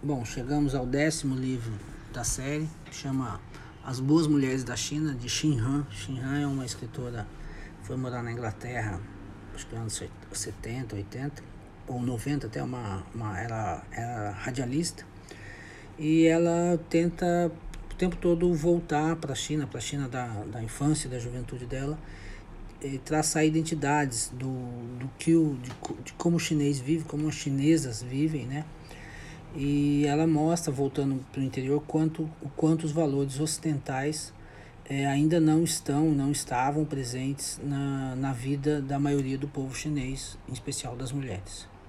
Bom, chegamos ao décimo livro da série, chama As Boas Mulheres da China, de Xin Han. Xin Han é uma escritora, foi morar na Inglaterra, acho que anos 70, 80, ou 90 até, uma, uma, ela era radialista, e ela tenta o tempo todo voltar para a China, para a China da, da infância da juventude dela, e traçar identidades do, do que o, de, de como o chinês vive, como as chinesas vivem, né? E ela mostra, voltando para o interior, quanto, o quanto os valores ocidentais é, ainda não estão, não estavam presentes na, na vida da maioria do povo chinês, em especial das mulheres.